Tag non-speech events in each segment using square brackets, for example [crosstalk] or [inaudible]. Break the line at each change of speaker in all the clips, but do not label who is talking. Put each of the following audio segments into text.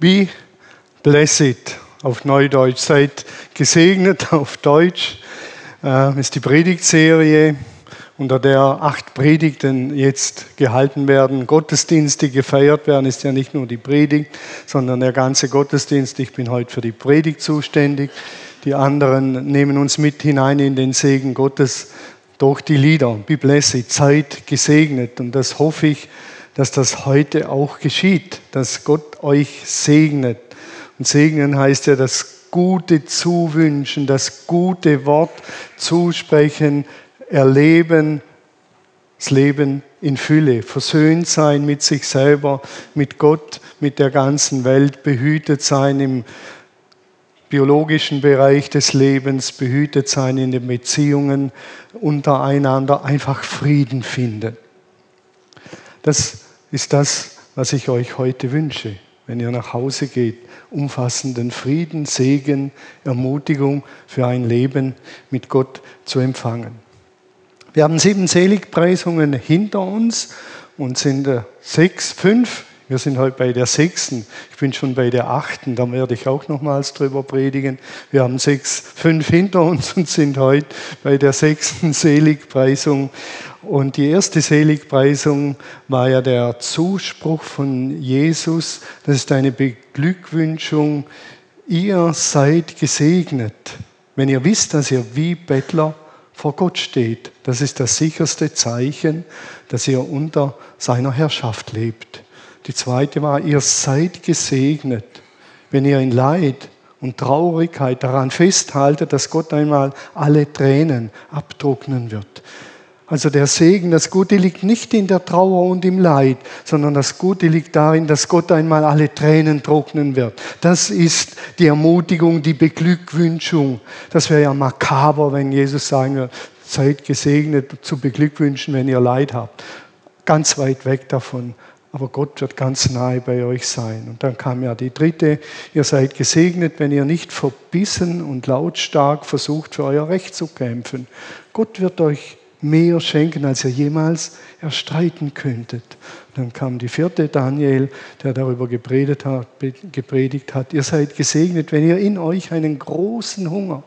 Be blessed auf Neudeutsch. Seid gesegnet [laughs] auf Deutsch. Äh, ist die Predigtserie, unter der acht Predigten jetzt gehalten werden. Gottesdienste gefeiert werden, ist ja nicht nur die Predigt, sondern der ganze Gottesdienst. Ich bin heute für die Predigt zuständig. Die anderen nehmen uns mit hinein in den Segen Gottes durch die Lieder. Be blessed, seid gesegnet. Und das hoffe ich, dass das heute auch geschieht, dass Gott euch segnet. Und segnen heißt ja das Gute zuwünschen, das gute Wort zusprechen, erleben, das Leben in Fülle, versöhnt sein mit sich selber, mit Gott, mit der ganzen Welt, behütet sein im biologischen Bereich des Lebens, behütet sein in den Beziehungen untereinander, einfach Frieden finden. Das ist das, was ich euch heute wünsche, wenn ihr nach Hause geht. Umfassenden Frieden, Segen, Ermutigung für ein Leben mit Gott zu empfangen. Wir haben sieben Seligpreisungen hinter uns und sind äh, sechs, fünf wir sind heute bei der sechsten. Ich bin schon bei der achten. Da werde ich auch nochmals drüber predigen. Wir haben sechs, fünf hinter uns und sind heute bei der sechsten Seligpreisung. Und die erste Seligpreisung war ja der Zuspruch von Jesus. Das ist eine Beglückwünschung. Ihr seid gesegnet, wenn ihr wisst, dass ihr wie Bettler vor Gott steht. Das ist das sicherste Zeichen, dass ihr unter seiner Herrschaft lebt. Die zweite war, ihr seid gesegnet, wenn ihr in Leid und Traurigkeit daran festhaltet, dass Gott einmal alle Tränen abtrocknen wird. Also der Segen, das Gute liegt nicht in der Trauer und im Leid, sondern das Gute liegt darin, dass Gott einmal alle Tränen trocknen wird. Das ist die Ermutigung, die Beglückwünschung. Das wäre ja makaber, wenn Jesus sagen würde, seid gesegnet zu beglückwünschen, wenn ihr Leid habt. Ganz weit weg davon aber Gott wird ganz nahe bei euch sein. Und dann kam ja die dritte, ihr seid gesegnet, wenn ihr nicht verbissen und lautstark versucht, für euer Recht zu kämpfen. Gott wird euch mehr schenken, als ihr jemals erstreiten könntet. Dann kam die vierte Daniel, der darüber gepredigt hat, gepredigt hat, ihr seid gesegnet, wenn ihr in euch einen großen Hunger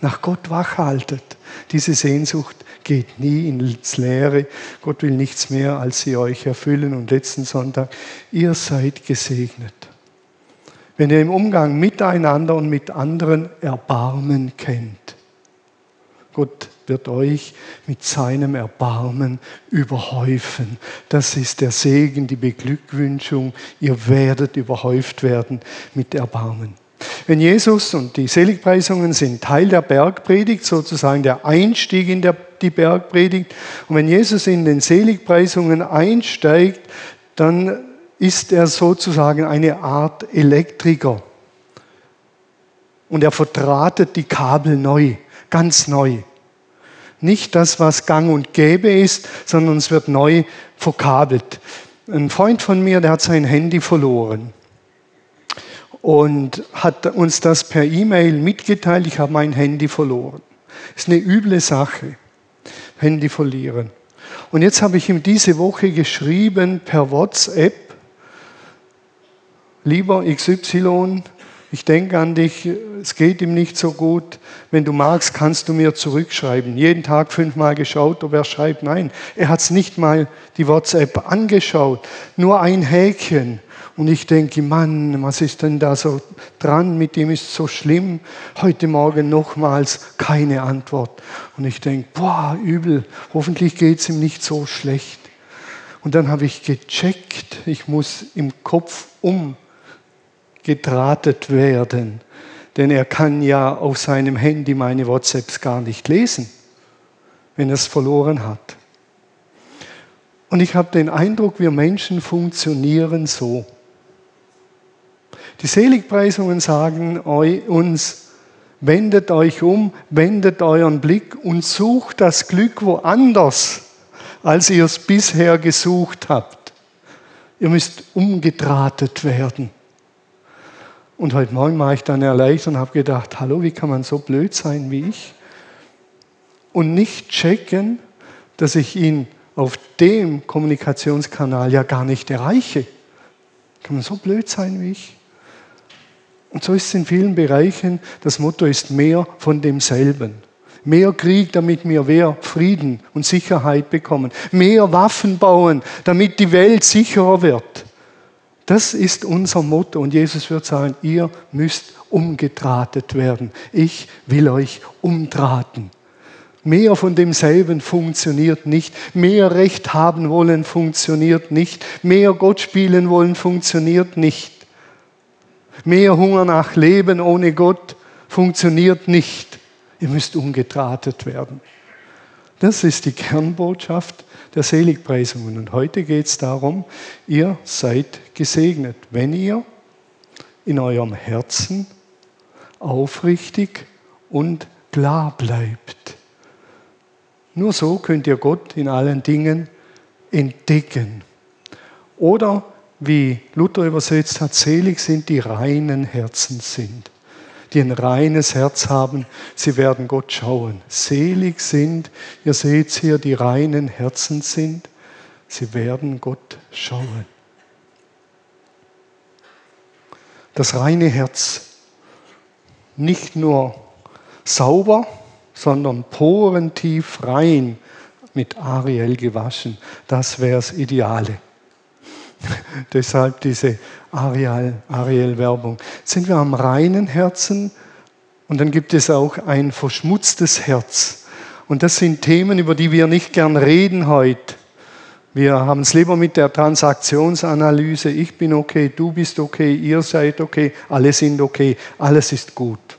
nach Gott wachhaltet. Diese Sehnsucht geht nie ins Leere. Gott will nichts mehr, als sie euch erfüllen. Und letzten Sonntag, ihr seid gesegnet. Wenn ihr im Umgang miteinander und mit anderen Erbarmen kennt. Gott wird euch mit seinem Erbarmen überhäufen. Das ist der Segen, die Beglückwünschung. Ihr werdet überhäuft werden mit Erbarmen. Wenn Jesus und die Seligpreisungen sind Teil der Bergpredigt, sozusagen der Einstieg in der, die Bergpredigt, und wenn Jesus in den Seligpreisungen einsteigt, dann ist er sozusagen eine Art Elektriker. Und er verdrahtet die Kabel neu, ganz neu. Nicht das, was gang und gäbe ist, sondern es wird neu verkabelt. Ein Freund von mir, der hat sein Handy verloren und hat uns das per E-Mail mitgeteilt, ich habe mein Handy verloren. Das ist eine üble Sache, Handy verlieren. Und jetzt habe ich ihm diese Woche geschrieben per WhatsApp, lieber XY, ich denke an dich, es geht ihm nicht so gut. Wenn du magst, kannst du mir zurückschreiben. Jeden Tag fünfmal geschaut, ob er schreibt. Nein, er hat es nicht mal die WhatsApp angeschaut. Nur ein Häkchen. Und ich denke, Mann, was ist denn da so dran? Mit dem ist so schlimm. Heute Morgen nochmals keine Antwort. Und ich denke, boah, übel. Hoffentlich geht es ihm nicht so schlecht. Und dann habe ich gecheckt, ich muss im Kopf umgedrahtet werden. Denn er kann ja auf seinem Handy meine WhatsApps gar nicht lesen, wenn er es verloren hat. Und ich habe den Eindruck, wir Menschen funktionieren so. Die Seligpreisungen sagen uns, wendet euch um, wendet euren Blick und sucht das Glück woanders, als ihr es bisher gesucht habt. Ihr müsst umgedrahtet werden. Und heute Morgen war ich dann erleichtert und habe gedacht, hallo, wie kann man so blöd sein wie ich? Und nicht checken, dass ich ihn auf dem Kommunikationskanal ja gar nicht erreiche. Kann man so blöd sein wie ich? Und so ist es in vielen Bereichen. Das Motto ist mehr von demselben. Mehr Krieg, damit wir mehr Frieden und Sicherheit bekommen. Mehr Waffen bauen, damit die Welt sicherer wird. Das ist unser Motto. Und Jesus wird sagen, ihr müsst umgedrahtet werden. Ich will euch umdrahten. Mehr von demselben funktioniert nicht. Mehr Recht haben wollen funktioniert nicht. Mehr Gott spielen wollen funktioniert nicht. Mehr Hunger nach Leben ohne Gott funktioniert nicht. Ihr müsst umgedrahtet werden. Das ist die Kernbotschaft der Seligpreisungen. Und heute geht es darum, ihr seid gesegnet, wenn ihr in eurem Herzen aufrichtig und klar bleibt. Nur so könnt ihr Gott in allen Dingen entdecken. Oder wie Luther übersetzt hat, selig sind die reinen Herzen sind, die ein reines Herz haben, sie werden Gott schauen. Selig sind, ihr seht hier, die reinen Herzen sind, sie werden Gott schauen. Das reine Herz, nicht nur sauber, sondern porentief rein mit Ariel gewaschen, das wäre das Ideale. [laughs] Deshalb diese Ariel-Werbung. Sind wir am reinen Herzen und dann gibt es auch ein verschmutztes Herz. Und das sind Themen, über die wir nicht gern reden heute. Wir haben es lieber mit der Transaktionsanalyse. Ich bin okay, du bist okay, ihr seid okay, alle sind okay, alles ist gut.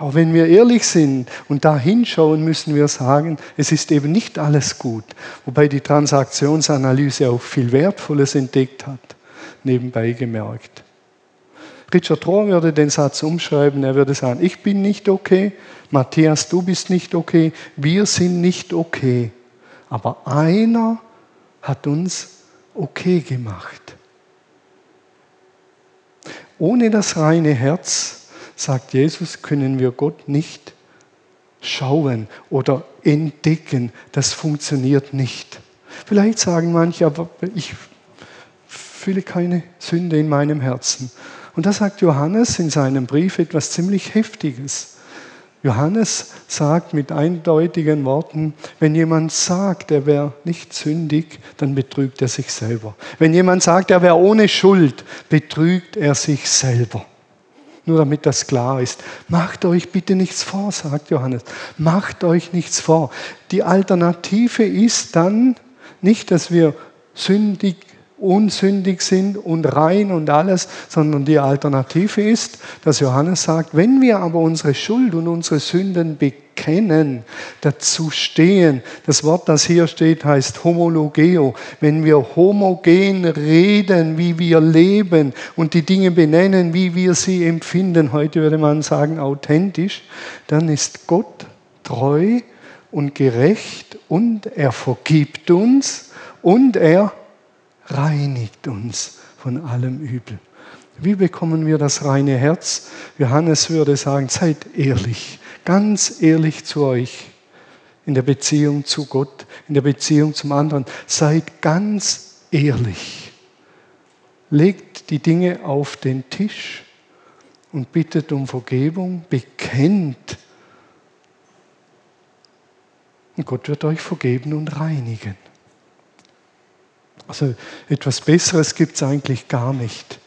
Aber wenn wir ehrlich sind und da hinschauen, müssen wir sagen, es ist eben nicht alles gut. Wobei die Transaktionsanalyse auch viel Wertvolles entdeckt hat, nebenbei gemerkt. Richard Rohr würde den Satz umschreiben, er würde sagen, ich bin nicht okay, Matthias, du bist nicht okay, wir sind nicht okay. Aber einer hat uns okay gemacht. Ohne das reine Herz sagt Jesus, können wir Gott nicht schauen oder entdecken. Das funktioniert nicht. Vielleicht sagen manche, aber ich fühle keine Sünde in meinem Herzen. Und da sagt Johannes in seinem Brief etwas ziemlich Heftiges. Johannes sagt mit eindeutigen Worten, wenn jemand sagt, er wäre nicht sündig, dann betrügt er sich selber. Wenn jemand sagt, er wäre ohne Schuld, betrügt er sich selber. Nur damit das klar ist. Macht euch bitte nichts vor, sagt Johannes. Macht euch nichts vor. Die Alternative ist dann nicht, dass wir sündig, unsündig sind und rein und alles, sondern die Alternative ist, dass Johannes sagt, wenn wir aber unsere Schuld und unsere Sünden bekennen, dazu stehen. Das Wort, das hier steht, heißt homologeo. Wenn wir homogen reden, wie wir leben und die Dinge benennen, wie wir sie empfinden, heute würde man sagen authentisch, dann ist Gott treu und gerecht und er vergibt uns und er reinigt uns von allem Übel. Wie bekommen wir das reine Herz? Johannes würde sagen, seid ehrlich ganz ehrlich zu euch in der Beziehung zu Gott, in der Beziehung zum anderen. Seid ganz ehrlich. Legt die Dinge auf den Tisch und bittet um Vergebung, bekennt. Und Gott wird euch vergeben und reinigen. Also etwas Besseres gibt es eigentlich gar nicht.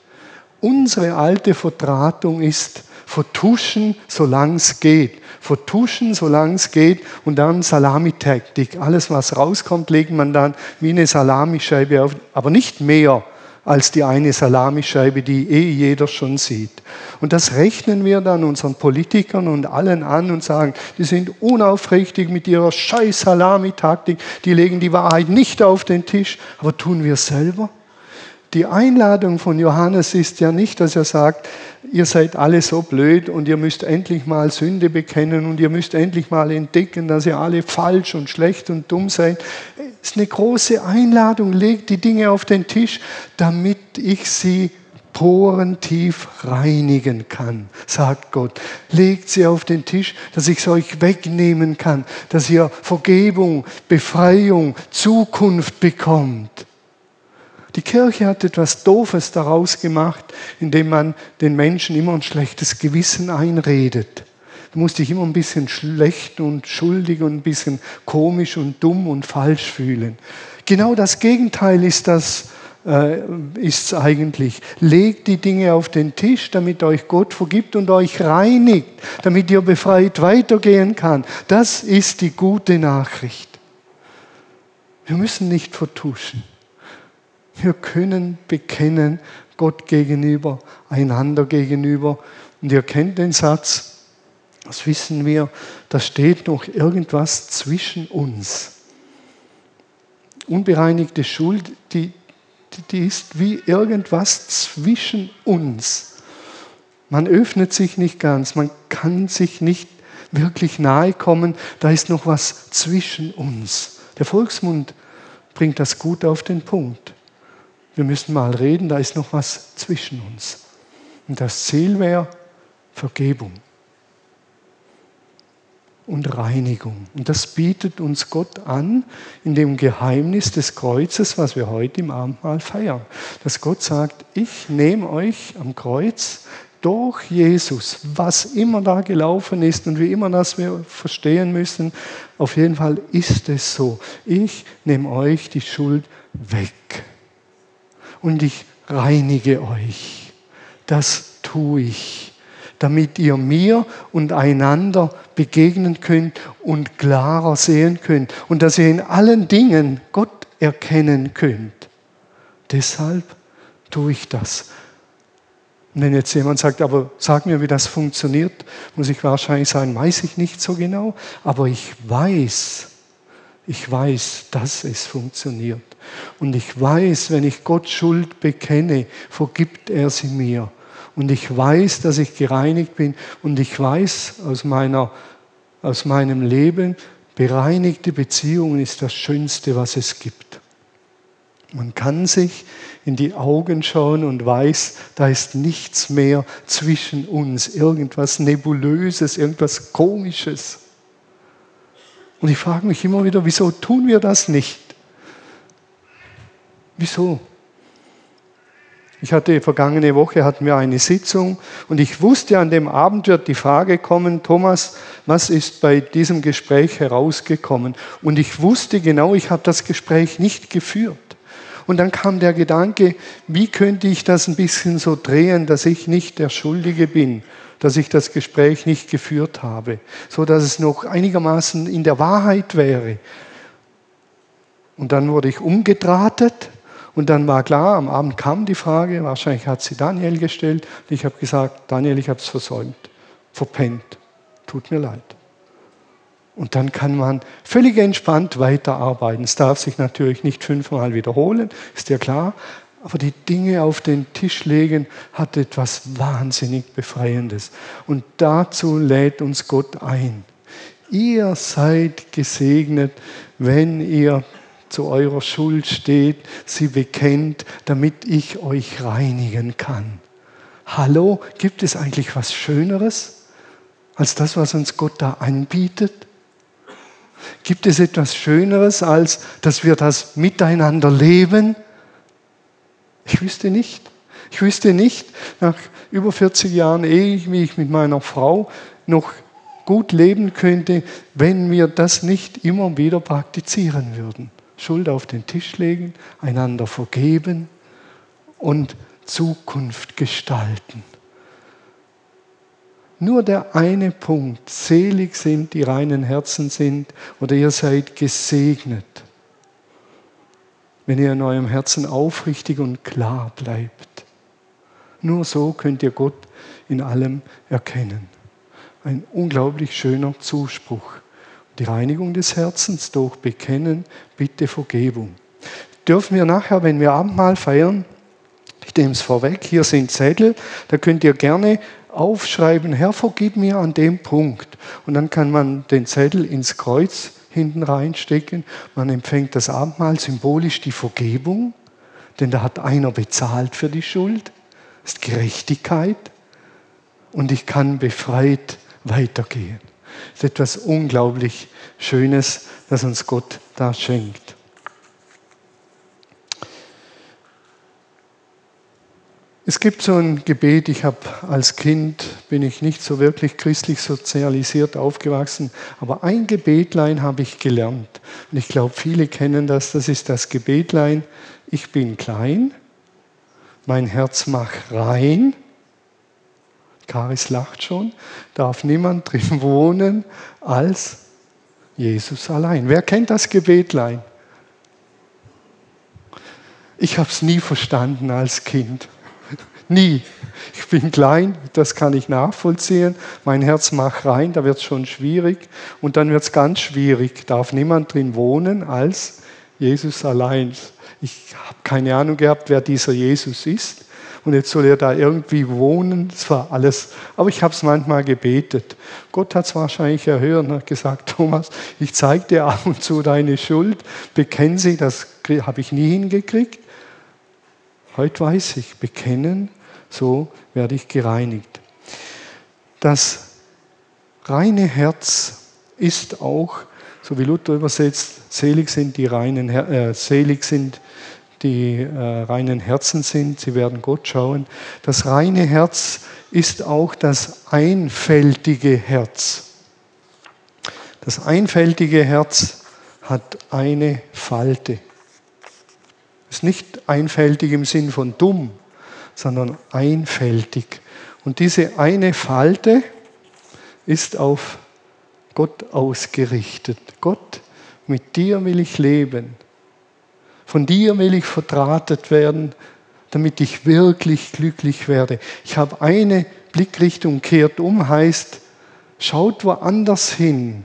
Unsere alte Vertratung ist, vertuschen, solange es geht. Vertuschen, solange es geht und dann Salamitaktik. Alles, was rauskommt, legt man dann wie eine Salamischeibe auf, aber nicht mehr als die eine Salamischeibe, die eh jeder schon sieht. Und das rechnen wir dann unseren Politikern und allen an und sagen, die sind unaufrichtig mit ihrer scheiß Salamitaktik, die legen die Wahrheit nicht auf den Tisch, aber tun wir selber? Die Einladung von Johannes ist ja nicht, dass er sagt, ihr seid alle so blöd und ihr müsst endlich mal Sünde bekennen und ihr müsst endlich mal entdecken, dass ihr alle falsch und schlecht und dumm seid. Es ist eine große Einladung, legt die Dinge auf den Tisch, damit ich sie porentief reinigen kann, sagt Gott. Legt sie auf den Tisch, dass ich es euch wegnehmen kann, dass ihr Vergebung, Befreiung, Zukunft bekommt. Die Kirche hat etwas Doofes daraus gemacht, indem man den Menschen immer ein schlechtes Gewissen einredet. Du musst dich immer ein bisschen schlecht und schuldig und ein bisschen komisch und dumm und falsch fühlen. Genau das Gegenteil ist das, äh, ist eigentlich. Legt die Dinge auf den Tisch, damit euch Gott vergibt und euch reinigt, damit ihr befreit weitergehen kann. Das ist die gute Nachricht. Wir müssen nicht vertuschen. Wir können bekennen Gott gegenüber, einander gegenüber. Und ihr kennt den Satz, das wissen wir, da steht noch irgendwas zwischen uns. Unbereinigte Schuld, die, die ist wie irgendwas zwischen uns. Man öffnet sich nicht ganz, man kann sich nicht wirklich nahe kommen, da ist noch was zwischen uns. Der Volksmund bringt das gut auf den Punkt. Wir müssen mal reden, da ist noch was zwischen uns. Und das Ziel wäre Vergebung und Reinigung. Und das bietet uns Gott an in dem Geheimnis des Kreuzes, was wir heute im Abendmahl feiern. Dass Gott sagt, ich nehme euch am Kreuz durch Jesus, was immer da gelaufen ist und wie immer das wir verstehen müssen, auf jeden Fall ist es so. Ich nehme euch die Schuld weg und ich reinige euch. Das tue ich, damit ihr mir und einander begegnen könnt und klarer sehen könnt und dass ihr in allen Dingen Gott erkennen könnt. Deshalb tue ich das. Und wenn jetzt jemand sagt, aber sag mir, wie das funktioniert, muss ich wahrscheinlich sagen, weiß ich nicht so genau, aber ich weiß, ich weiß, dass es funktioniert. Und ich weiß, wenn ich Gott Schuld bekenne, vergibt er sie mir. Und ich weiß, dass ich gereinigt bin. Und ich weiß aus, meiner, aus meinem Leben, bereinigte Beziehungen ist das Schönste, was es gibt. Man kann sich in die Augen schauen und weiß, da ist nichts mehr zwischen uns, irgendwas Nebulöses, irgendwas Komisches. Und ich frage mich immer wieder, wieso tun wir das nicht? Wieso? Ich hatte vergangene Woche hatten wir eine Sitzung und ich wusste, an dem Abend wird die Frage kommen, Thomas, was ist bei diesem Gespräch herausgekommen? Und ich wusste genau, ich habe das Gespräch nicht geführt. Und dann kam der Gedanke, wie könnte ich das ein bisschen so drehen, dass ich nicht der Schuldige bin, dass ich das Gespräch nicht geführt habe, so dass es noch einigermaßen in der Wahrheit wäre. Und dann wurde ich umgedrahtet und dann war klar, am Abend kam die Frage, wahrscheinlich hat sie Daniel gestellt. Und ich habe gesagt, Daniel, ich habe es versäumt, verpennt. Tut mir leid. Und dann kann man völlig entspannt weiterarbeiten. Es darf sich natürlich nicht fünfmal wiederholen, ist ja klar. Aber die Dinge auf den Tisch legen hat etwas wahnsinnig Befreiendes. Und dazu lädt uns Gott ein. Ihr seid gesegnet, wenn ihr zu eurer Schuld steht, sie bekennt, damit ich euch reinigen kann. Hallo, gibt es eigentlich was Schöneres als das, was uns Gott da anbietet? Gibt es etwas Schöneres, als dass wir das miteinander leben? Ich wüsste nicht. Ich wüsste nicht, nach über 40 Jahren Ehe, ich mit meiner Frau noch gut leben könnte, wenn wir das nicht immer wieder praktizieren würden. Schuld auf den Tisch legen, einander vergeben und Zukunft gestalten. Nur der eine Punkt, selig sind, die reinen Herzen sind, oder ihr seid gesegnet, wenn ihr in eurem Herzen aufrichtig und klar bleibt. Nur so könnt ihr Gott in allem erkennen. Ein unglaublich schöner Zuspruch die Reinigung des Herzens durch Bekennen, Bitte Vergebung. Dürfen wir nachher, wenn wir Abendmahl feiern, ich nehme es vorweg, hier sind Zettel, da könnt ihr gerne aufschreiben, Herr, vergib mir an dem Punkt. Und dann kann man den Zettel ins Kreuz hinten reinstecken. Man empfängt das Abendmahl symbolisch die Vergebung, denn da hat einer bezahlt für die Schuld. Das ist Gerechtigkeit. Und ich kann befreit weitergehen. Das ist etwas unglaublich Schönes, das uns Gott da schenkt. Es gibt so ein Gebet, ich habe als Kind, bin ich nicht so wirklich christlich sozialisiert aufgewachsen, aber ein Gebetlein habe ich gelernt. Und ich glaube, viele kennen das, das ist das Gebetlein, ich bin klein, mein Herz macht rein, Karis lacht schon, darf niemand [laughs] drin wohnen als Jesus allein. Wer kennt das Gebetlein? Ich habe es nie verstanden als Kind. [laughs] Nie. Ich bin klein, das kann ich nachvollziehen. Mein Herz macht rein, da wird es schon schwierig. Und dann wird es ganz schwierig. Darf niemand drin wohnen als Jesus allein. Ich habe keine Ahnung gehabt, wer dieser Jesus ist. Und jetzt soll er da irgendwie wohnen. Das war alles. Aber ich habe es manchmal gebetet. Gott hat es wahrscheinlich erhört und hat gesagt, [laughs] Thomas, ich zeige dir ab und zu deine Schuld. Bekenn sie, das habe ich nie hingekriegt. Heute weiß ich, bekennen, so werde ich gereinigt. Das reine Herz ist auch, so wie Luther übersetzt, selig sind die reinen, äh, selig sind die äh, reinen Herzen sind, sie werden Gott schauen. Das reine Herz ist auch das einfältige Herz. Das einfältige Herz hat eine Falte ist nicht einfältig im Sinn von dumm, sondern einfältig. Und diese eine Falte ist auf Gott ausgerichtet. Gott, mit dir will ich leben. Von dir will ich verdrahtet werden, damit ich wirklich glücklich werde. Ich habe eine Blickrichtung kehrt um, heißt, schaut woanders hin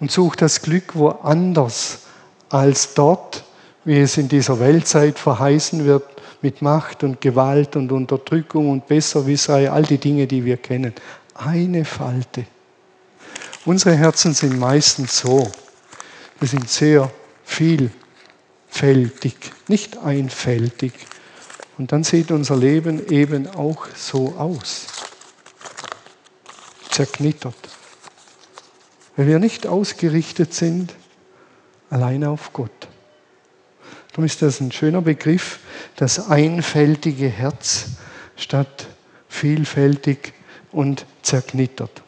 und sucht das Glück woanders als dort, wie es in dieser Weltzeit verheißen wird, mit Macht und Gewalt und Unterdrückung und Besserwisserei, all die Dinge, die wir kennen. Eine Falte. Unsere Herzen sind meistens so. Wir sind sehr vielfältig, nicht einfältig. Und dann sieht unser Leben eben auch so aus. Zerknittert. Wenn wir nicht ausgerichtet sind alleine auf Gott. Darum ist das ein schöner Begriff, das einfältige Herz statt vielfältig und zerknittert.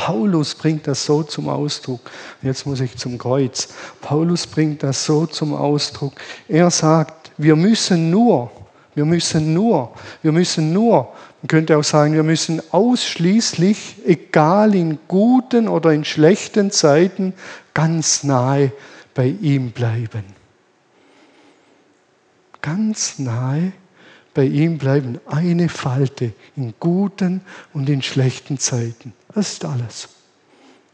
Paulus bringt das so zum Ausdruck. Jetzt muss ich zum Kreuz. Paulus bringt das so zum Ausdruck. Er sagt, wir müssen nur, wir müssen nur, wir müssen nur man könnte auch sagen, wir müssen ausschließlich, egal in guten oder in schlechten Zeiten, ganz nahe bei ihm bleiben. Ganz nahe bei ihm bleiben. Eine Falte in guten und in schlechten Zeiten. Das ist alles.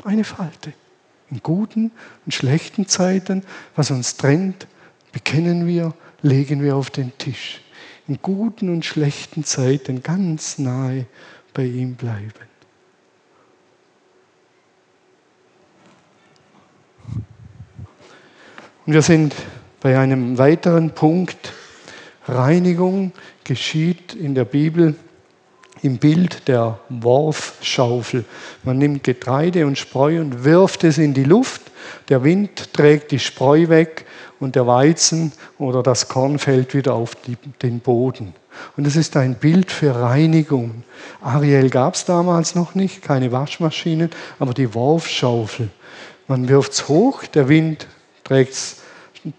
Eine Falte. In guten und schlechten Zeiten, was uns trennt, bekennen wir, legen wir auf den Tisch in guten und schlechten Zeiten ganz nahe bei ihm bleiben. Und wir sind bei einem weiteren Punkt. Reinigung geschieht in der Bibel im Bild der Worfschaufel. Man nimmt Getreide und Spreu und wirft es in die Luft. Der Wind trägt die Spreu weg und der Weizen oder das Korn fällt wieder auf die, den Boden. Und es ist ein Bild für Reinigung. Ariel gab es damals noch nicht, keine Waschmaschinen, aber die Worfschaufel. Man wirft es hoch, der Wind trägt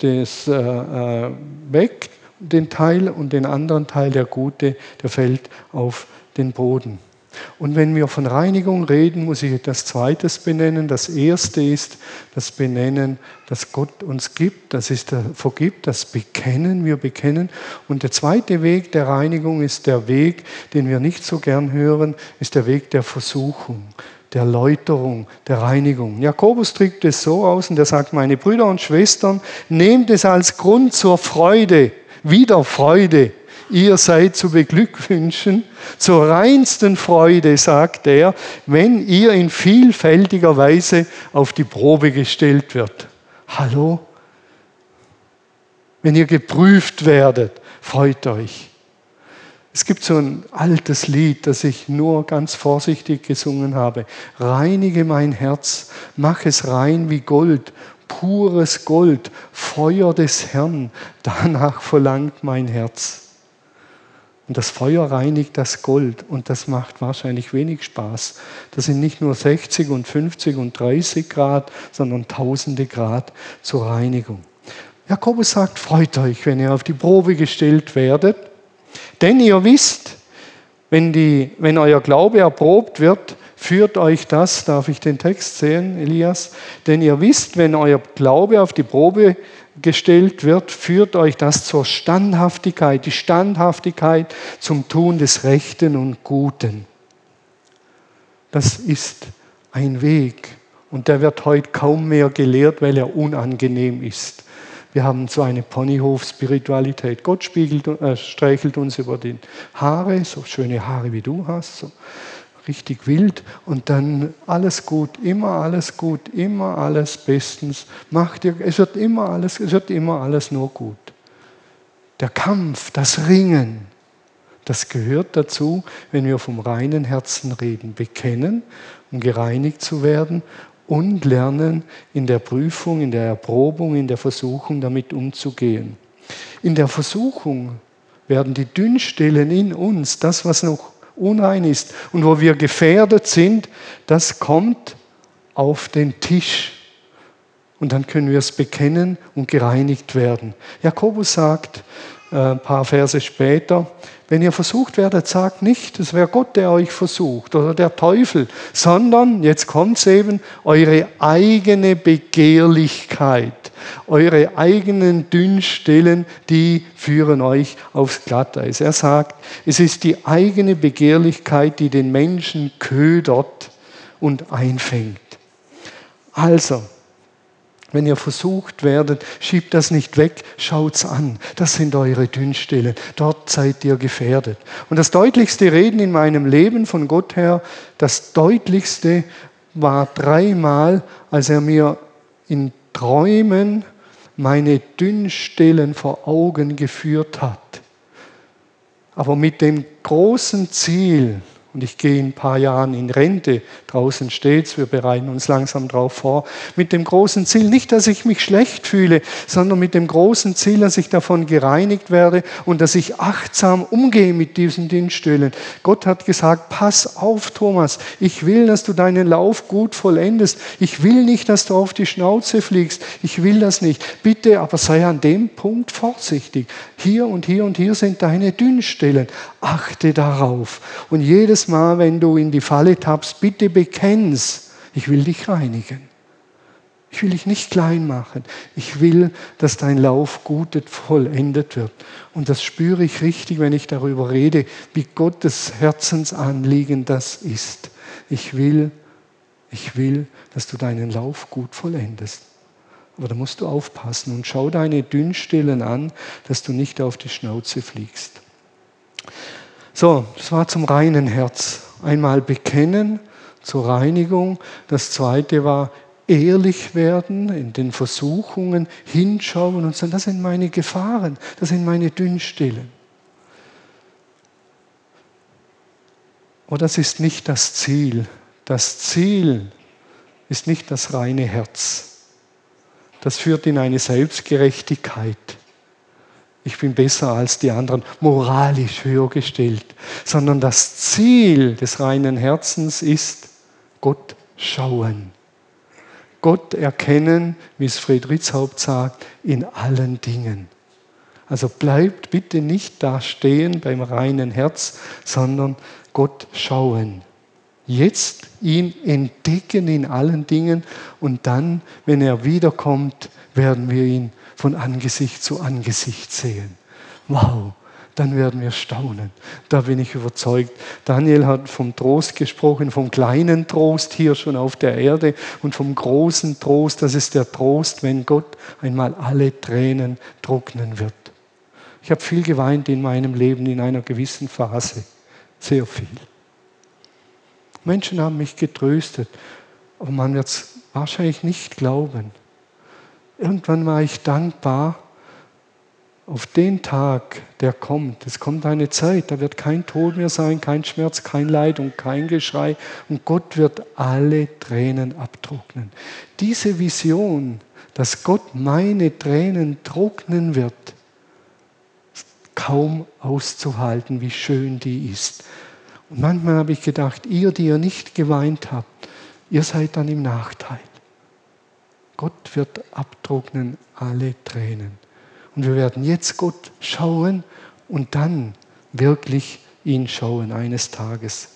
es äh, äh, weg, den Teil, und den anderen Teil, der gute, der fällt auf den Boden. Und wenn wir von Reinigung reden, muss ich etwas Zweites benennen. Das Erste ist das Benennen, dass Gott uns gibt, das ist der Vergibt, das Bekennen, wir bekennen. Und der zweite Weg der Reinigung ist der Weg, den wir nicht so gern hören, ist der Weg der Versuchung der Läuterung, der Reinigung. Jakobus drückt es so aus und er sagt, meine Brüder und Schwestern, nehmt es als Grund zur Freude, wieder Freude, ihr seid zu beglückwünschen, zur reinsten Freude, sagt er, wenn ihr in vielfältiger Weise auf die Probe gestellt wird. Hallo? Wenn ihr geprüft werdet, freut euch. Es gibt so ein altes Lied, das ich nur ganz vorsichtig gesungen habe. Reinige mein Herz, mach es rein wie Gold, pures Gold, Feuer des Herrn, danach verlangt mein Herz. Und das Feuer reinigt das Gold und das macht wahrscheinlich wenig Spaß. Das sind nicht nur 60 und 50 und 30 Grad, sondern tausende Grad zur Reinigung. Jakobus sagt, freut euch, wenn ihr auf die Probe gestellt werdet, denn ihr wisst, wenn, die, wenn euer Glaube erprobt wird, führt euch das, darf ich den Text sehen, Elias? Denn ihr wisst, wenn euer Glaube auf die Probe gestellt wird, führt euch das zur Standhaftigkeit, die Standhaftigkeit zum Tun des Rechten und Guten. Das ist ein Weg und der wird heute kaum mehr gelehrt, weil er unangenehm ist. Wir haben so eine Ponyhof-Spiritualität. Gott spiegelt, äh, streichelt uns über die Haare, so schöne Haare wie du hast. So richtig wild und dann alles gut, immer alles gut, immer alles bestens. Macht dir, es wird immer alles, es wird immer alles nur gut. Der Kampf, das Ringen, das gehört dazu, wenn wir vom reinen Herzen reden. Bekennen, um gereinigt zu werden und lernen, in der Prüfung, in der Erprobung, in der Versuchung damit umzugehen. In der Versuchung werden die Dünnstellen in uns, das, was noch unrein ist und wo wir gefährdet sind, das kommt auf den Tisch. Und dann können wir es bekennen und gereinigt werden. Jakobus sagt ein paar Verse später, wenn ihr versucht werdet, sagt nicht, es wäre Gott, der euch versucht oder der Teufel, sondern, jetzt kommt es eben, eure eigene Begehrlichkeit, eure eigenen Dünnstellen, die führen euch aufs Glatteis. Er sagt, es ist die eigene Begehrlichkeit, die den Menschen ködert und einfängt. Also, wenn ihr versucht werdet, schiebt das nicht weg, schaut's an. Das sind eure Dünnstellen. Dort seid ihr gefährdet. Und das deutlichste Reden in meinem Leben von Gott her, das deutlichste war dreimal, als er mir in Träumen meine Dünnstellen vor Augen geführt hat. Aber mit dem großen Ziel, und ich gehe in ein paar Jahren in Rente. Draußen steht's, wir bereiten uns langsam darauf vor. Mit dem großen Ziel, nicht, dass ich mich schlecht fühle, sondern mit dem großen Ziel, dass ich davon gereinigt werde und dass ich achtsam umgehe mit diesen Dienststellen. Gott hat gesagt, pass auf, Thomas, ich will, dass du deinen Lauf gut vollendest. Ich will nicht, dass du auf die Schnauze fliegst. Ich will das nicht. Bitte, aber sei an dem Punkt vorsichtig. Hier und hier und hier sind deine Dünnstellen. Achte darauf. Und jedes Mal, wenn du in die Falle tappst, bitte bekenn's. Ich will dich reinigen. Ich will dich nicht klein machen. Ich will, dass dein Lauf gut vollendet wird. Und das spüre ich richtig, wenn ich darüber rede, wie Gottes Herzensanliegen das ist. Ich will, ich will, dass du deinen Lauf gut vollendest. Aber da musst du aufpassen und schau deine Dünnstellen an, dass du nicht auf die Schnauze fliegst. So, das war zum reinen Herz. Einmal bekennen zur Reinigung. Das zweite war ehrlich werden in den Versuchungen, hinschauen und sagen, das sind meine Gefahren, das sind meine Dünnstellen. Aber das ist nicht das Ziel. Das Ziel ist nicht das reine Herz. Das führt in eine Selbstgerechtigkeit ich bin besser als die anderen, moralisch höher gestellt, sondern das Ziel des reinen Herzens ist Gott schauen. Gott erkennen, wie es Friedrichs Haupt sagt, in allen Dingen. Also bleibt bitte nicht da stehen beim reinen Herz, sondern Gott schauen. Jetzt ihn entdecken in allen Dingen und dann, wenn er wiederkommt, werden wir ihn von Angesicht zu Angesicht sehen. Wow, dann werden wir staunen. Da bin ich überzeugt. Daniel hat vom Trost gesprochen, vom kleinen Trost hier schon auf der Erde und vom großen Trost. Das ist der Trost, wenn Gott einmal alle Tränen trocknen wird. Ich habe viel geweint in meinem Leben in einer gewissen Phase. Sehr viel. Menschen haben mich getröstet, aber man wird es wahrscheinlich nicht glauben. Irgendwann war ich dankbar auf den Tag, der kommt. Es kommt eine Zeit, da wird kein Tod mehr sein, kein Schmerz, kein Leid und kein Geschrei. Und Gott wird alle Tränen abtrocknen. Diese Vision, dass Gott meine Tränen trocknen wird, kaum auszuhalten, wie schön die ist. Und manchmal habe ich gedacht, ihr, die ihr nicht geweint habt, ihr seid dann im Nachteil. Gott wird abtrocknen alle Tränen. Und wir werden jetzt Gott schauen und dann wirklich ihn schauen eines Tages.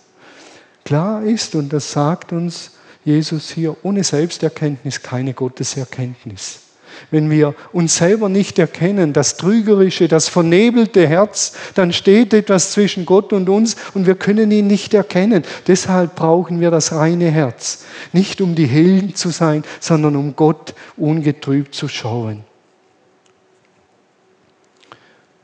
Klar ist, und das sagt uns Jesus hier, ohne Selbsterkenntnis keine Gotteserkenntnis. Wenn wir uns selber nicht erkennen, das trügerische, das vernebelte Herz, dann steht etwas zwischen Gott und uns und wir können ihn nicht erkennen. Deshalb brauchen wir das reine Herz. Nicht um die Helden zu sein, sondern um Gott ungetrübt zu schauen.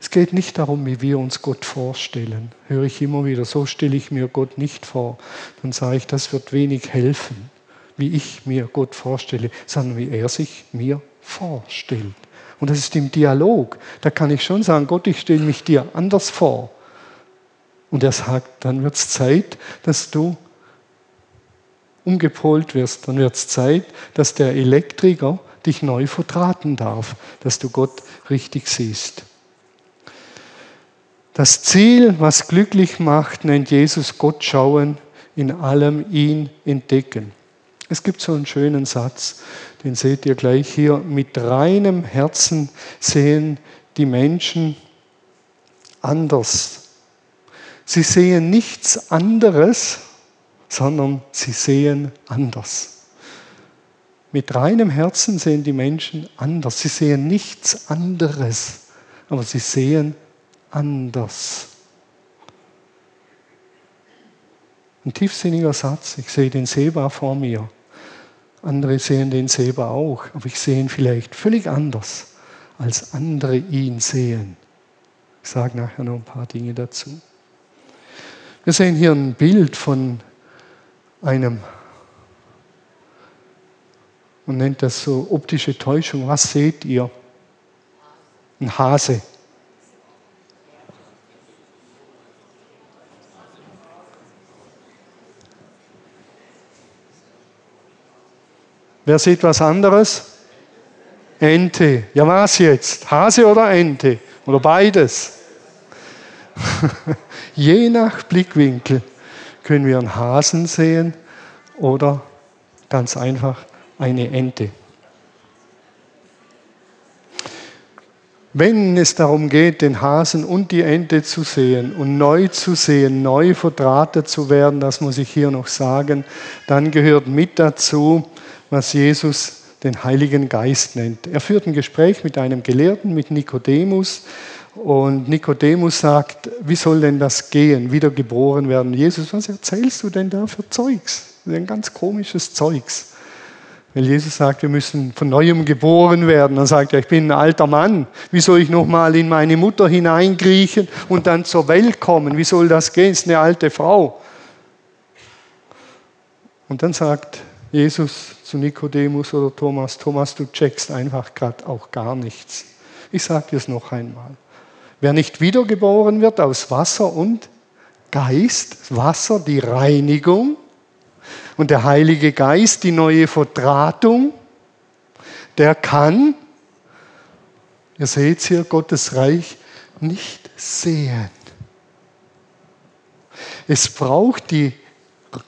Es geht nicht darum, wie wir uns Gott vorstellen. Höre ich immer wieder, so stelle ich mir Gott nicht vor. Dann sage ich, das wird wenig helfen, wie ich mir Gott vorstelle, sondern wie er sich mir vorstellt. Und das ist im Dialog. Da kann ich schon sagen, Gott, ich stelle mich dir anders vor. Und er sagt, dann wird es Zeit, dass du umgepolt wirst. Dann wird es Zeit, dass der Elektriker dich neu vertraten darf, dass du Gott richtig siehst. Das Ziel, was glücklich macht, nennt Jesus Gott schauen, in allem ihn entdecken. Es gibt so einen schönen Satz, den seht ihr gleich hier. Mit reinem Herzen sehen die Menschen anders. Sie sehen nichts anderes, sondern sie sehen anders. Mit reinem Herzen sehen die Menschen anders. Sie sehen nichts anderes, aber sie sehen anders. Ein tiefsinniger Satz. Ich sehe den Seba vor mir. Andere sehen den Seba auch, aber ich sehe ihn vielleicht völlig anders, als andere ihn sehen. Ich sage nachher noch ein paar Dinge dazu. Wir sehen hier ein Bild von einem, man nennt das so optische Täuschung. Was seht ihr? Ein Hase. Wer sieht was anderes? Ente. Ja, was jetzt? Hase oder Ente? Oder beides? [laughs] Je nach Blickwinkel können wir einen Hasen sehen oder ganz einfach eine Ente. Wenn es darum geht, den Hasen und die Ente zu sehen und neu zu sehen, neu verdrahtet zu werden, das muss ich hier noch sagen, dann gehört mit dazu, was Jesus den Heiligen Geist nennt. Er führt ein Gespräch mit einem Gelehrten, mit Nikodemus. Und Nikodemus sagt, wie soll denn das gehen, wiedergeboren werden? Jesus, was erzählst du denn da für Zeugs? Ein ganz komisches Zeugs. Weil Jesus sagt, wir müssen von neuem geboren werden. Dann sagt er, ich bin ein alter Mann. Wie soll ich nochmal in meine Mutter hineinkriechen und dann zur Welt kommen? Wie soll das gehen? Das ist eine alte Frau. Und dann sagt Jesus zu Nikodemus oder Thomas, Thomas, du checkst einfach gerade auch gar nichts. Ich sage dir es noch einmal. Wer nicht wiedergeboren wird aus Wasser und Geist, Wasser die Reinigung und der Heilige Geist die neue Verdrahtung, der kann, ihr seht hier, Gottes Reich nicht sehen. Es braucht die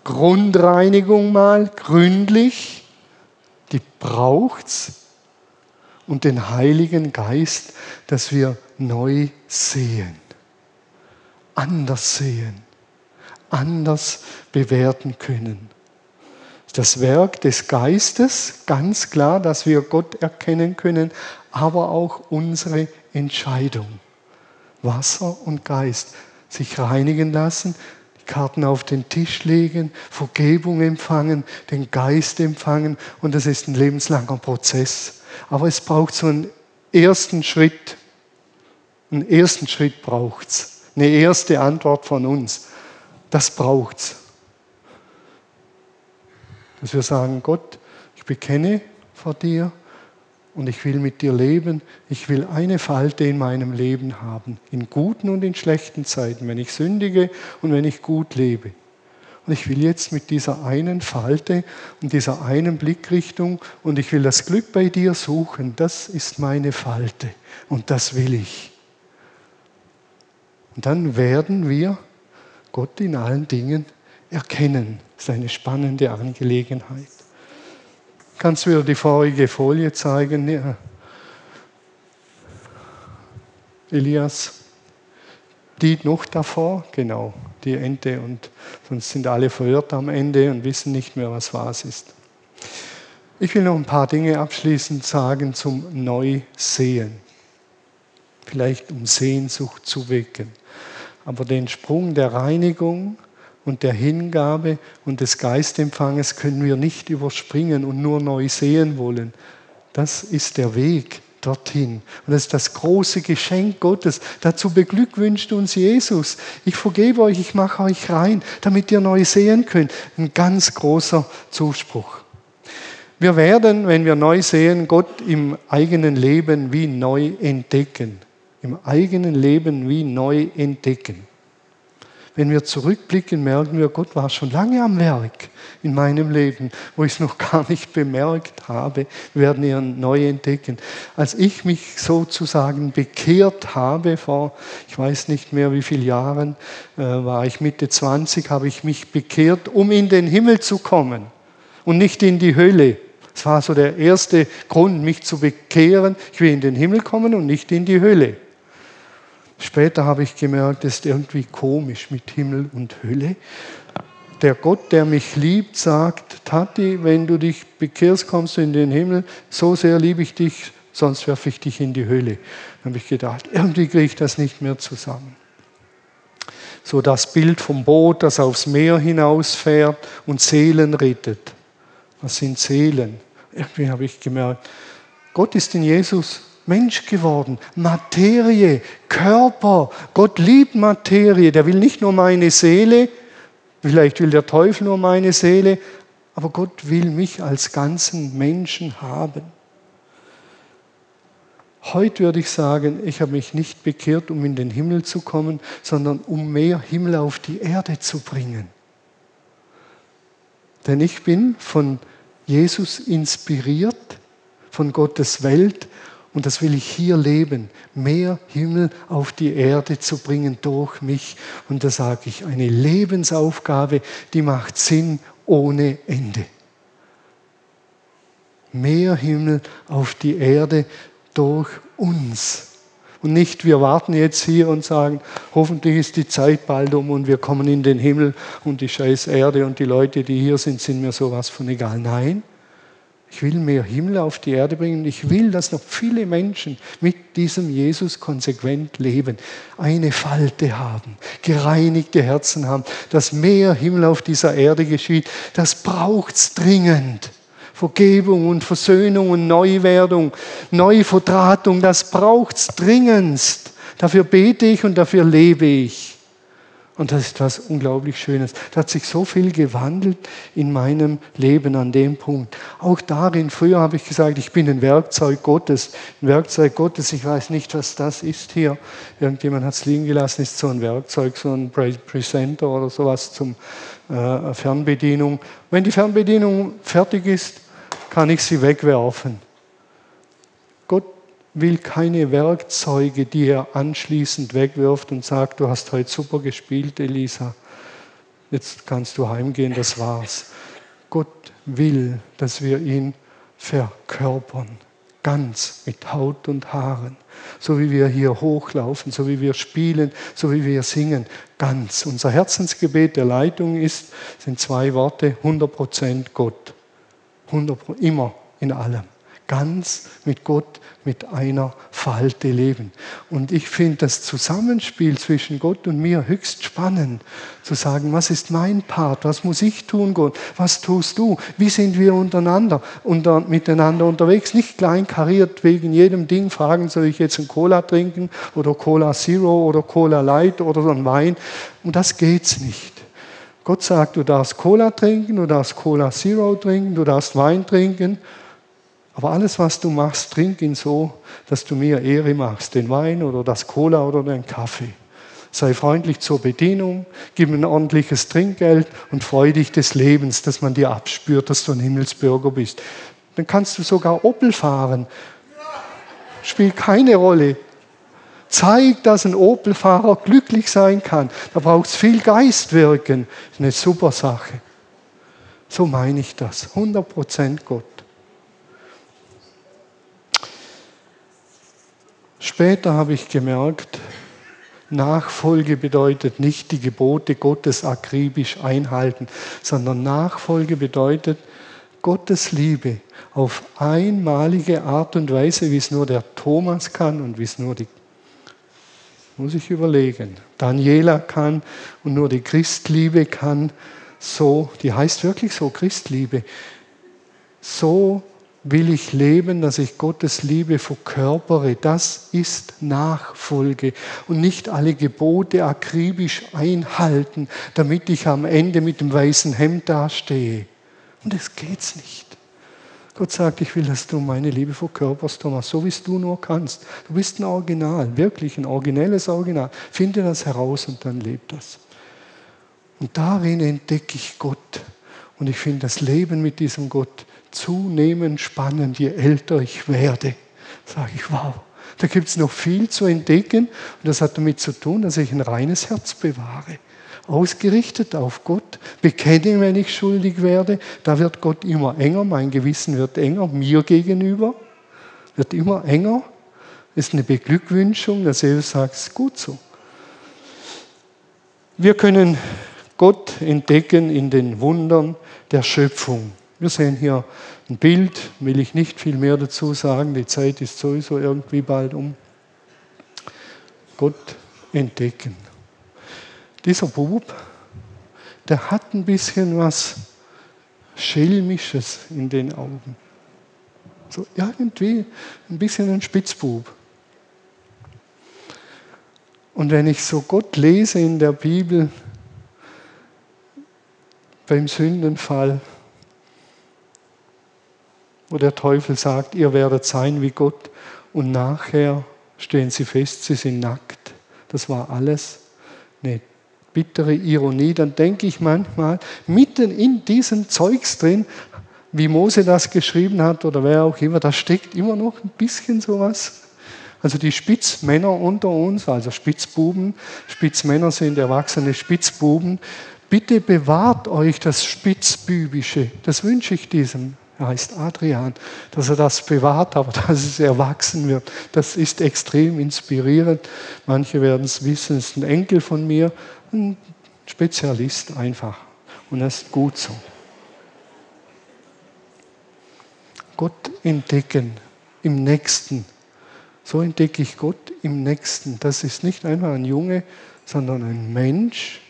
Grundreinigung mal gründlich, die braucht's und den Heiligen Geist, dass wir neu sehen, anders sehen, anders bewerten können. Das Werk des Geistes, ganz klar, dass wir Gott erkennen können, aber auch unsere Entscheidung. Wasser und Geist sich reinigen lassen, Karten auf den Tisch legen, Vergebung empfangen, den Geist empfangen und das ist ein lebenslanger Prozess. Aber es braucht so einen ersten Schritt. Einen ersten Schritt braucht es. Eine erste Antwort von uns. Das braucht es. Dass wir sagen, Gott, ich bekenne vor dir, und ich will mit dir leben. Ich will eine Falte in meinem Leben haben, in guten und in schlechten Zeiten, wenn ich sündige und wenn ich gut lebe. Und ich will jetzt mit dieser einen Falte und dieser einen Blickrichtung und ich will das Glück bei dir suchen. Das ist meine Falte und das will ich. Und dann werden wir Gott in allen Dingen erkennen. Das ist eine spannende Angelegenheit. Kannst du wieder die vorige Folie zeigen? Ja. Elias, die noch davor, genau, die Ente und sonst sind alle verwirrt am Ende und wissen nicht mehr, was was ist. Ich will noch ein paar Dinge abschließend sagen zum Neusehen. Vielleicht um Sehnsucht zu wecken. Aber den Sprung der Reinigung und der Hingabe und des Geistempfanges können wir nicht überspringen und nur neu sehen wollen. Das ist der Weg dorthin. Und das ist das große Geschenk Gottes. Dazu beglückwünscht uns Jesus. Ich vergebe euch, ich mache euch rein, damit ihr neu sehen könnt. Ein ganz großer Zuspruch. Wir werden, wenn wir neu sehen, Gott im eigenen Leben wie neu entdecken. Im eigenen Leben wie neu entdecken. Wenn wir zurückblicken, merken wir, Gott war schon lange am Werk in meinem Leben, wo ich es noch [laughs] gar nicht bemerkt habe, wir werden ihn neu entdecken. Als ich mich sozusagen bekehrt habe, vor, ich weiß nicht mehr wie vielen Jahren, äh, war ich Mitte 20, habe ich mich bekehrt, um in den Himmel zu kommen und nicht in die Hölle. Das war so der erste Grund, mich zu bekehren. Ich will in den Himmel kommen und nicht in die Hölle. Später habe ich gemerkt, es ist irgendwie komisch mit Himmel und Hölle. Der Gott, der mich liebt, sagt, Tati, wenn du dich bekehrst, kommst du in den Himmel. So sehr liebe ich dich, sonst werfe ich dich in die Hölle. Dann habe ich gedacht, irgendwie kriege ich das nicht mehr zusammen. So das Bild vom Boot, das aufs Meer hinausfährt und Seelen rettet. Was sind Seelen? Irgendwie habe ich gemerkt, Gott ist in Jesus Mensch geworden. Materie, Körper. Gott liebt Materie. Der will nicht nur meine Seele, vielleicht will der Teufel nur meine Seele, aber Gott will mich als ganzen Menschen haben. Heute würde ich sagen, ich habe mich nicht bekehrt, um in den Himmel zu kommen, sondern um mehr Himmel auf die Erde zu bringen. Denn ich bin von Jesus inspiriert, von Gottes Welt und das will ich hier leben, mehr Himmel auf die Erde zu bringen durch mich. Und da sage ich, eine Lebensaufgabe, die macht Sinn ohne Ende. Mehr Himmel auf die Erde durch uns. Und nicht, wir warten jetzt hier und sagen, hoffentlich ist die Zeit bald um und wir kommen in den Himmel und die scheiß Erde und die Leute, die hier sind, sind mir sowas von egal. Nein, ich will mehr Himmel auf die Erde bringen. Ich will, dass noch viele Menschen mit diesem Jesus konsequent leben, eine Falte haben, gereinigte Herzen haben, dass mehr Himmel auf dieser Erde geschieht. Das braucht es dringend. Vergebung und Versöhnung und Neuwerdung, Neuverdrahtung, das braucht es dringendst. Dafür bete ich und dafür lebe ich. Und das ist was unglaublich Schönes. Da hat sich so viel gewandelt in meinem Leben an dem Punkt. Auch darin, früher habe ich gesagt, ich bin ein Werkzeug Gottes. Ein Werkzeug Gottes, ich weiß nicht, was das ist hier. Irgendjemand hat es liegen gelassen, ist so ein Werkzeug, so ein Presenter oder sowas zum äh, Fernbedienung. Wenn die Fernbedienung fertig ist, kann ich sie wegwerfen will keine Werkzeuge, die er anschließend wegwirft und sagt, du hast heute super gespielt, Elisa. Jetzt kannst du heimgehen, das war's. Gott will, dass wir ihn verkörpern, ganz mit Haut und Haaren. So wie wir hier hochlaufen, so wie wir spielen, so wie wir singen, ganz. Unser Herzensgebet der Leitung ist, sind zwei Worte, 100% Gott. 100%, immer in allem ganz mit Gott mit einer Falte leben. Und ich finde das Zusammenspiel zwischen Gott und mir höchst spannend, zu sagen, was ist mein Part, was muss ich tun, Gott, was tust du, wie sind wir untereinander, unter, miteinander unterwegs, nicht kleinkariert wegen jedem Ding fragen, soll ich jetzt ein Cola trinken oder Cola Zero oder Cola Light oder so ein Wein. Und das geht's nicht. Gott sagt, du darfst Cola trinken, du darfst Cola Zero trinken, du darfst Wein trinken aber alles, was du machst, trink ihn so, dass du mir Ehre machst, den Wein oder das Cola oder den Kaffee. Sei freundlich zur Bedienung, gib ein ordentliches Trinkgeld und freu dich des Lebens, dass man dir abspürt, dass du ein Himmelsbürger bist. Dann kannst du sogar Opel fahren. Spielt keine Rolle. Zeig, dass ein Opel-Fahrer glücklich sein kann. Da braucht es viel Geistwirken. Das ist eine super Sache. So meine ich das. 100% Gott. Später habe ich gemerkt, Nachfolge bedeutet nicht die Gebote Gottes akribisch einhalten, sondern Nachfolge bedeutet Gottes Liebe auf einmalige Art und Weise, wie es nur der Thomas kann und wie es nur die, muss ich überlegen, Daniela kann und nur die Christliebe kann, so, die heißt wirklich so Christliebe, so will ich leben, dass ich Gottes Liebe verkörpere. Das ist Nachfolge und nicht alle Gebote akribisch einhalten, damit ich am Ende mit dem weißen Hemd dastehe. Und das geht's nicht. Gott sagt, ich will, dass du meine Liebe verkörperst, Thomas, so wie es du nur kannst. Du bist ein Original, wirklich ein originelles Original. Finde das heraus und dann lebt das. Und darin entdecke ich Gott. Und ich finde das Leben mit diesem Gott zunehmend spannend, je älter ich werde. Sage ich, wow, da gibt es noch viel zu entdecken. Und das hat damit zu tun, dass ich ein reines Herz bewahre. Ausgerichtet auf Gott, bekenne, wenn ich schuldig werde. Da wird Gott immer enger, mein Gewissen wird enger, mir gegenüber, wird immer enger. Ist eine Beglückwünschung, dass Jesus sagt, es ist gut so. Wir können Gott entdecken in den Wundern der Schöpfung. Wir sehen hier ein Bild, will ich nicht viel mehr dazu sagen, die Zeit ist sowieso irgendwie bald um. Gott entdecken. Dieser Bub, der hat ein bisschen was Schelmisches in den Augen. So irgendwie ein bisschen ein Spitzbub. Und wenn ich so Gott lese in der Bibel beim Sündenfall, wo der Teufel sagt, ihr werdet sein wie Gott und nachher stehen sie fest, sie sind nackt. Das war alles eine bittere Ironie. Dann denke ich manchmal, mitten in diesem Zeugs drin, wie Mose das geschrieben hat oder wer auch immer, da steckt immer noch ein bisschen sowas. Also die Spitzmänner unter uns, also Spitzbuben, Spitzmänner sind erwachsene Spitzbuben, bitte bewahrt euch das Spitzbübische. Das wünsche ich diesem er heißt Adrian, dass er das bewahrt, aber [laughs] dass es erwachsen wird. Das ist extrem inspirierend. Manche werden es wissen, es ist ein Enkel von mir, ein Spezialist einfach. Und das ist gut so. Gott entdecken im Nächsten. So entdecke ich Gott im Nächsten. Das ist nicht einfach ein Junge, sondern ein Mensch,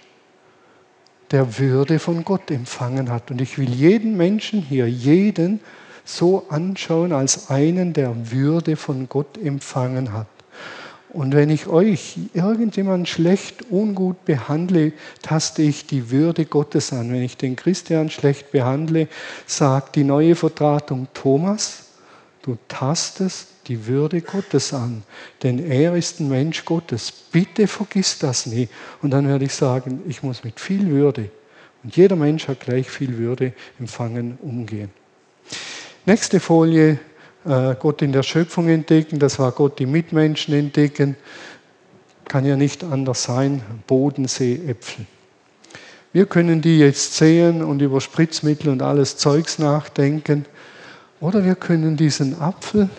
der Würde von Gott empfangen hat. Und ich will jeden Menschen hier, jeden so anschauen als einen, der Würde von Gott empfangen hat. Und wenn ich euch irgendjemand schlecht, ungut behandle, taste ich die Würde Gottes an. Wenn ich den Christian schlecht behandle, sagt die neue Vertratung Thomas, du tastest die Würde Gottes an, denn er ist ein Mensch Gottes. Bitte vergiss das nie. Und dann werde ich sagen, ich muss mit viel Würde, und jeder Mensch hat gleich viel Würde empfangen, umgehen. Nächste Folie, äh, Gott in der Schöpfung entdecken, das war Gott die Mitmenschen entdecken. Kann ja nicht anders sein, Bodensee, Äpfel. Wir können die jetzt sehen und über Spritzmittel und alles Zeugs nachdenken. Oder wir können diesen Apfel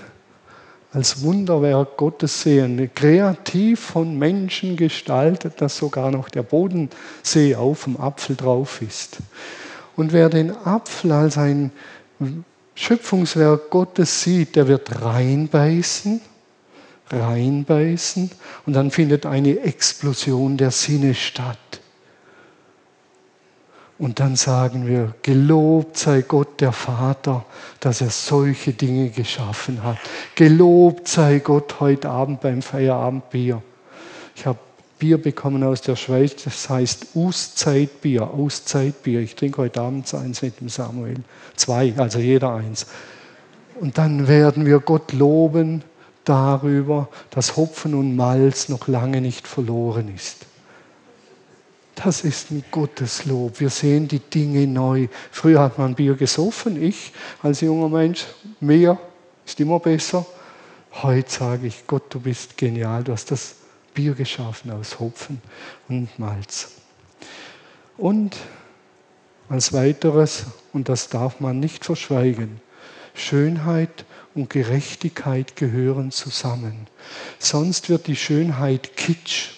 als Wunderwerk Gottes sehen, kreativ von Menschen gestaltet, dass sogar noch der Bodensee auf dem Apfel drauf ist. Und wer den Apfel als ein Schöpfungswerk Gottes sieht, der wird reinbeißen, reinbeißen und dann findet eine Explosion der Sinne statt. Und dann sagen wir, gelobt sei Gott der Vater, dass er solche Dinge geschaffen hat. Gelobt sei Gott heute Abend beim Feierabendbier. Ich habe Bier bekommen aus der Schweiz, das heißt Auszeitbier, Auszeitbier. Ich trinke heute Abend eins mit dem Samuel. Zwei, also jeder eins. Und dann werden wir Gott loben darüber, dass Hopfen und Malz noch lange nicht verloren ist. Das ist ein Gottes Lob. Wir sehen die Dinge neu. Früher hat man Bier gesoffen, ich als junger Mensch, mehr ist immer besser. Heute sage ich, Gott, du bist genial, du hast das Bier geschaffen aus Hopfen und Malz. Und als weiteres, und das darf man nicht verschweigen, Schönheit und Gerechtigkeit gehören zusammen. Sonst wird die Schönheit kitsch,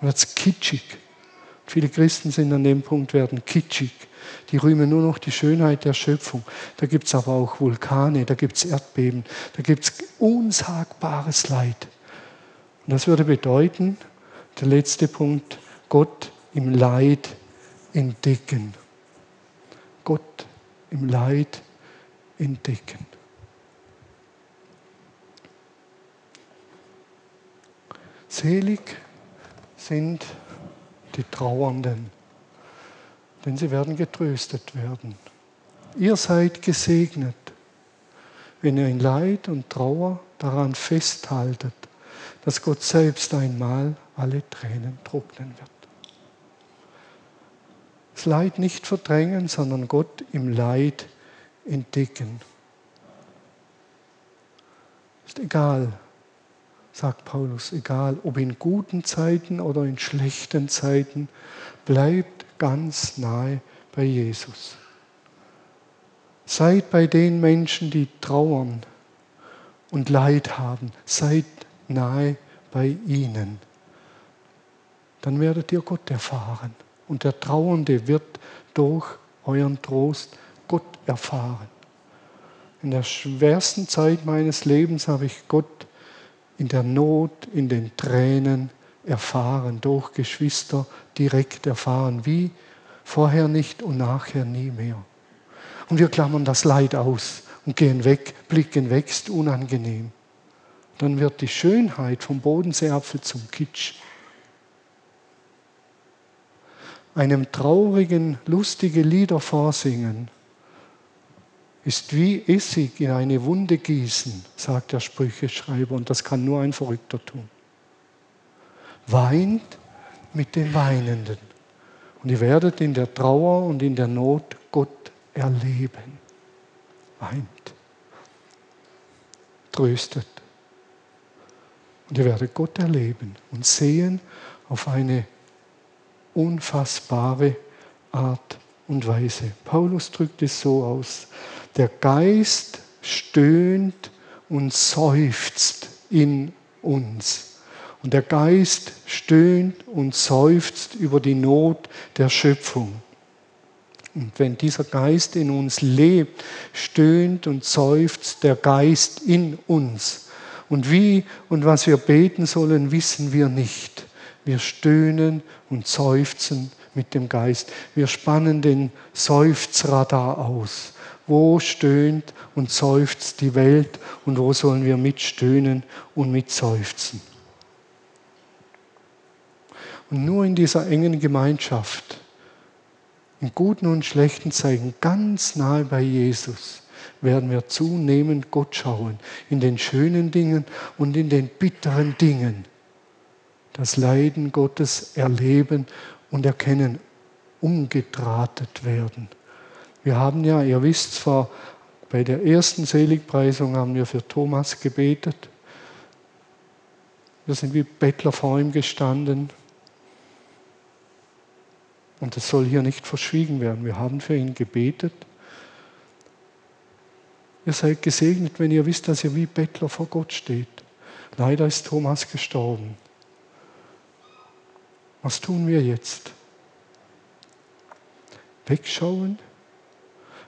wird kitschig. Viele Christen sind an dem Punkt, werden kitschig. Die rühmen nur noch die Schönheit der Schöpfung. Da gibt es aber auch Vulkane, da gibt es Erdbeben, da gibt es unsagbares Leid. Und das würde bedeuten, der letzte Punkt, Gott im Leid entdecken. Gott im Leid entdecken. Selig sind die Trauernden, denn sie werden getröstet werden. Ihr seid gesegnet, wenn ihr in Leid und Trauer daran festhaltet, dass Gott selbst einmal alle Tränen trocknen wird. Das Leid nicht verdrängen, sondern Gott im Leid entdecken. Ist egal, sagt Paulus, egal ob in guten Zeiten oder in schlechten Zeiten, bleibt ganz nahe bei Jesus. Seid bei den Menschen, die trauern und Leid haben. Seid nahe bei ihnen. Dann werdet ihr Gott erfahren. Und der Trauernde wird durch euren Trost Gott erfahren. In der schwersten Zeit meines Lebens habe ich Gott in der Not, in den Tränen erfahren, durch Geschwister direkt erfahren, wie vorher nicht und nachher nie mehr. Und wir klammern das Leid aus und gehen weg, blicken weg, ist unangenehm. Dann wird die Schönheit vom Bodenseeapfel zum Kitsch. Einem traurigen, lustige Lieder vorsingen ist wie Essig in eine Wunde gießen, sagt der Sprücheschreiber, und das kann nur ein Verrückter tun. Weint mit den Weinenden. Und ihr werdet in der Trauer und in der Not Gott erleben. Weint. Tröstet. Und ihr werdet Gott erleben und sehen auf eine unfassbare Art und Weise. Paulus drückt es so aus. Der Geist stöhnt und seufzt in uns. Und der Geist stöhnt und seufzt über die Not der Schöpfung. Und wenn dieser Geist in uns lebt, stöhnt und seufzt der Geist in uns. Und wie und was wir beten sollen, wissen wir nicht. Wir stöhnen und seufzen mit dem Geist. Wir spannen den Seufzradar aus. Wo stöhnt und seufzt die Welt und wo sollen wir mitstöhnen und mitseufzen? Und nur in dieser engen Gemeinschaft, in guten und schlechten Zeiten, ganz nahe bei Jesus, werden wir zunehmend Gott schauen, in den schönen Dingen und in den bitteren Dingen. Das Leiden Gottes erleben und erkennen, umgedrahtet werden. Wir haben ja, ihr wisst zwar, bei der ersten Seligpreisung haben wir für Thomas gebetet. Wir sind wie Bettler vor ihm gestanden. Und das soll hier nicht verschwiegen werden. Wir haben für ihn gebetet. Ihr seid gesegnet, wenn ihr wisst, dass ihr wie Bettler vor Gott steht. Leider ist Thomas gestorben. Was tun wir jetzt? Wegschauen?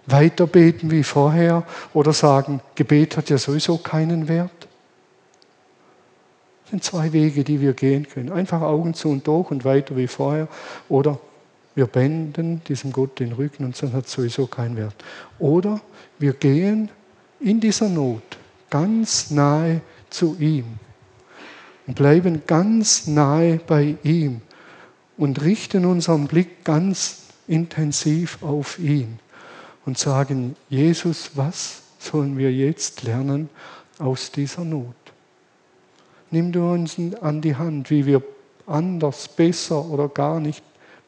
Weiter beten wie vorher oder sagen, Gebet hat ja sowieso keinen Wert? Das sind zwei Wege, die wir gehen können. Einfach Augen zu und durch und weiter wie vorher. Oder wir benden diesem Gott den Rücken und dann hat sowieso keinen Wert. Oder wir gehen in dieser Not ganz nahe zu ihm und bleiben ganz nahe bei ihm und richten unseren Blick ganz intensiv auf ihn und sagen, Jesus, was sollen wir jetzt lernen aus dieser Not? Nimm du uns an die Hand, wie wir anders, besser oder gar nicht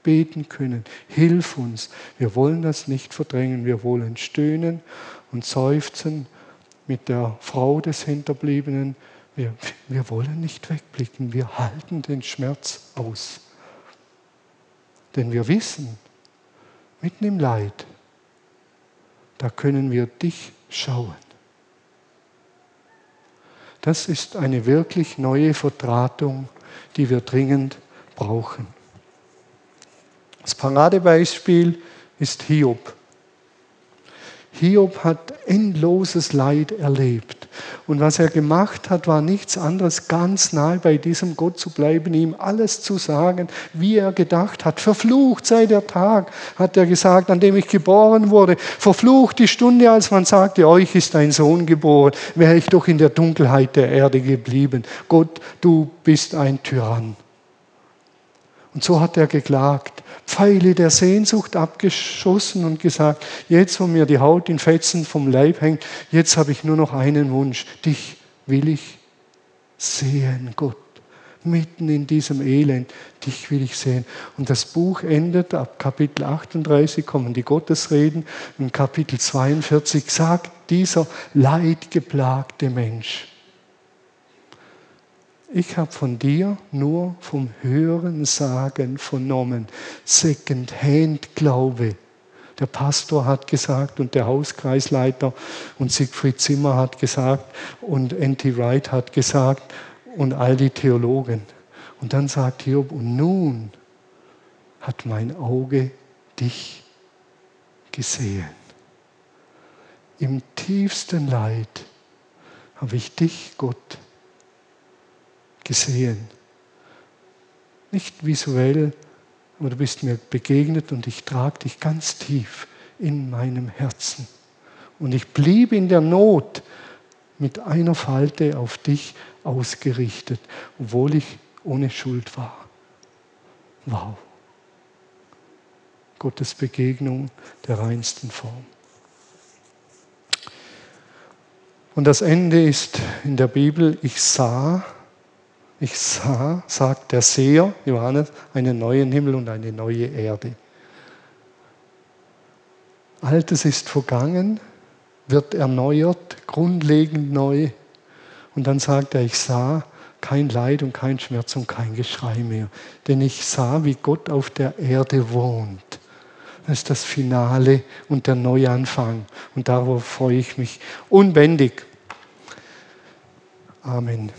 beten können. Hilf uns. Wir wollen das nicht verdrängen. Wir wollen stöhnen und seufzen mit der Frau des Hinterbliebenen. Wir, wir wollen nicht wegblicken. Wir halten den Schmerz aus. Denn wir wissen, mitten im Leid, da können wir dich schauen. Das ist eine wirklich neue Vertratung, die wir dringend brauchen. Das Paradebeispiel ist Hiob. Hiob hat endloses Leid erlebt. Und was er gemacht hat, war nichts anderes, ganz nahe bei diesem Gott zu bleiben, ihm alles zu sagen, wie er gedacht hat. Verflucht sei der Tag, hat er gesagt, an dem ich geboren wurde. Verflucht die Stunde, als man sagte, euch ist ein Sohn geboren. Wäre ich doch in der Dunkelheit der Erde geblieben. Gott, du bist ein Tyrann. Und so hat er geklagt, Pfeile der Sehnsucht abgeschossen und gesagt, jetzt wo mir die Haut in Fetzen vom Leib hängt, jetzt habe ich nur noch einen Wunsch, dich will ich sehen, Gott. Mitten in diesem Elend, dich will ich sehen. Und das Buch endet, ab Kapitel 38 kommen die Gottesreden, in Kapitel 42 sagt dieser leidgeplagte Mensch, ich habe von dir nur vom Hören sagen vernommen. Second-Hand-Glaube. Der Pastor hat gesagt und der Hauskreisleiter und Siegfried Zimmer hat gesagt und N.T. Wright hat gesagt und all die Theologen. Und dann sagt Hiob, und nun hat mein Auge dich gesehen. Im tiefsten Leid habe ich dich, Gott, gesehen gesehen. Nicht visuell, aber du bist mir begegnet und ich trage dich ganz tief in meinem Herzen. Und ich blieb in der Not mit einer Falte auf dich ausgerichtet, obwohl ich ohne Schuld war. Wow. Gottes Begegnung der reinsten Form. Und das Ende ist in der Bibel, ich sah, ich sah, sagt der Seher, Johannes, einen neuen Himmel und eine neue Erde. Altes ist vergangen, wird erneuert, grundlegend neu. Und dann sagt er, ich sah kein Leid und kein Schmerz und kein Geschrei mehr. Denn ich sah, wie Gott auf der Erde wohnt. Das ist das Finale und der Neuanfang. Und darauf freue ich mich unbändig. Amen.